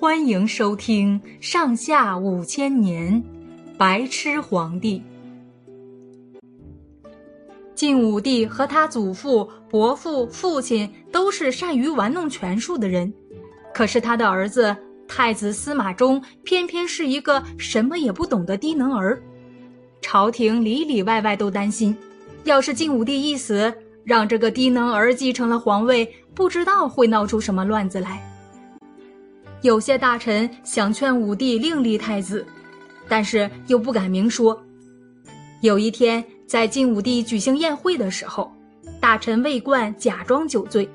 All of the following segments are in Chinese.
欢迎收听《上下五千年》，白痴皇帝。晋武帝和他祖父、伯父、父亲都是善于玩弄权术的人，可是他的儿子太子司马衷偏偏是一个什么也不懂的低能儿。朝廷里里外外都担心，要是晋武帝一死，让这个低能儿继承了皇位，不知道会闹出什么乱子来。有些大臣想劝武帝另立太子，但是又不敢明说。有一天，在晋武帝举行宴会的时候，大臣魏冠假装酒醉，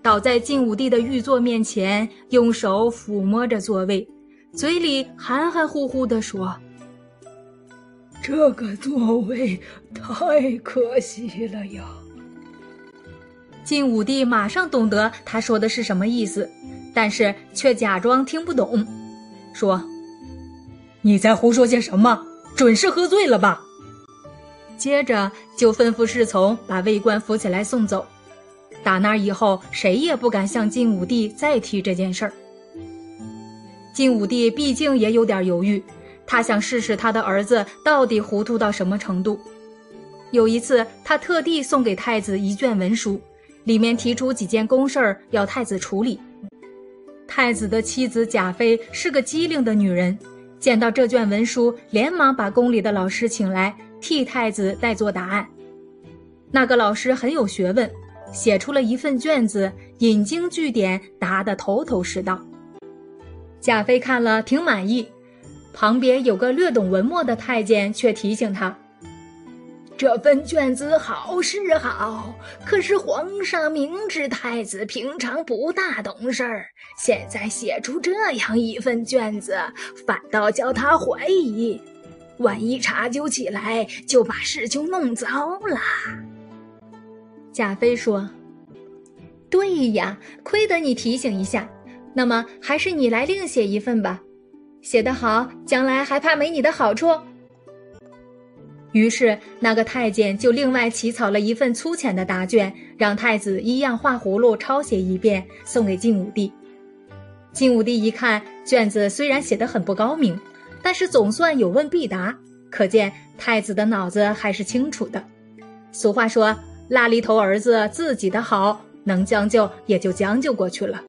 倒在晋武帝的御座面前，用手抚摸着座位，嘴里含含糊糊地说：“这个座位太可惜了呀。”晋武帝马上懂得他说的是什么意思。但是却假装听不懂，说：“你在胡说些什么？准是喝醉了吧？”接着就吩咐侍从把魏官扶起来送走。打那以后，谁也不敢向晋武帝再提这件事儿。晋武帝毕竟也有点犹豫，他想试试他的儿子到底糊涂到什么程度。有一次，他特地送给太子一卷文书，里面提出几件公事儿要太子处理。太子的妻子贾妃是个机灵的女人，见到这卷文书，连忙把宫里的老师请来，替太子代做答案。那个老师很有学问，写出了一份卷子，引经据典，答得头头是道。贾妃看了挺满意，旁边有个略懂文墨的太监却提醒他。这份卷子好是好，可是皇上明知太子平常不大懂事儿，现在写出这样一份卷子，反倒叫他怀疑，万一查究起来，就把事情弄糟了。贾妃说：“对呀，亏得你提醒一下。那么还是你来另写一份吧，写得好，将来还怕没你的好处。”于是，那个太监就另外起草了一份粗浅的答卷，让太子一样画葫芦抄写一遍，送给晋武帝。晋武帝一看卷子，虽然写得很不高明，但是总算有问必答，可见太子的脑子还是清楚的。俗话说：“拉里头儿子自己的好，能将就也就将就过去了。”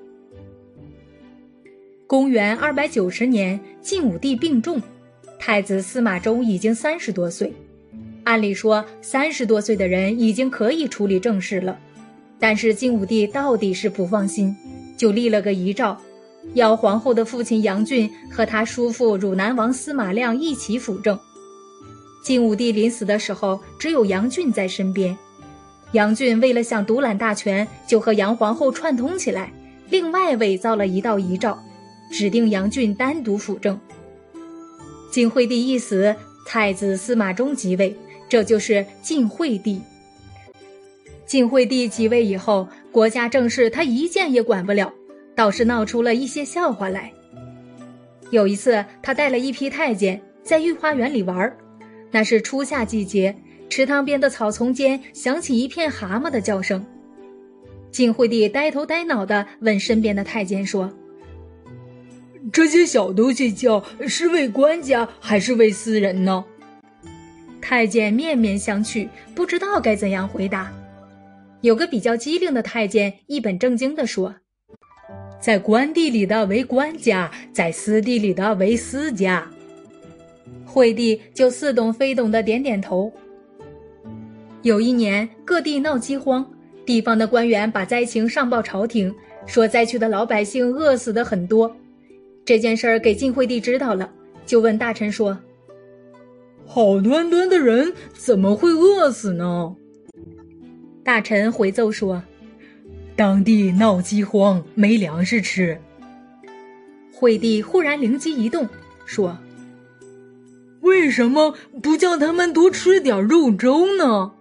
公元二百九十年，晋武帝病重，太子司马衷已经三十多岁。按理说，三十多岁的人已经可以处理政事了，但是晋武帝到底是不放心，就立了个遗诏，要皇后的父亲杨俊和他叔父汝南王司马亮一起辅政。晋武帝临死的时候，只有杨俊在身边。杨俊为了想独揽大权，就和杨皇后串通起来，另外伪造了一道遗诏，指定杨俊单独辅政。晋惠帝一死，太子司马衷即位。这就是晋惠帝。晋惠帝即位以后，国家政事他一件也管不了，倒是闹出了一些笑话来。有一次，他带了一批太监在御花园里玩儿，那是初夏季节，池塘边的草丛间响起一片蛤蟆的叫声。晋惠帝呆头呆脑地问身边的太监说：“这些小东西叫是为官家还是为私人呢？”太监面面相觑，不知道该怎样回答。有个比较机灵的太监一本正经地说：“在官地里的为官家，在私地里的为私家。”惠帝就似懂非懂的点点头。有一年，各地闹饥荒，地方的官员把灾情上报朝廷，说灾区的老百姓饿死的很多。这件事儿给晋惠帝知道了，就问大臣说。好端端的人怎么会饿死呢？大臣回奏说：“当地闹饥荒，没粮食吃。”惠帝忽然灵机一动，说：“为什么不叫他们多吃点肉粥呢？”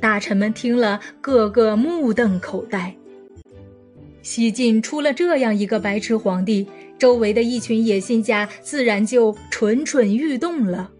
大臣们听了，个个目瞪口呆。西晋出了这样一个白痴皇帝。周围的一群野心家自然就蠢蠢欲动了。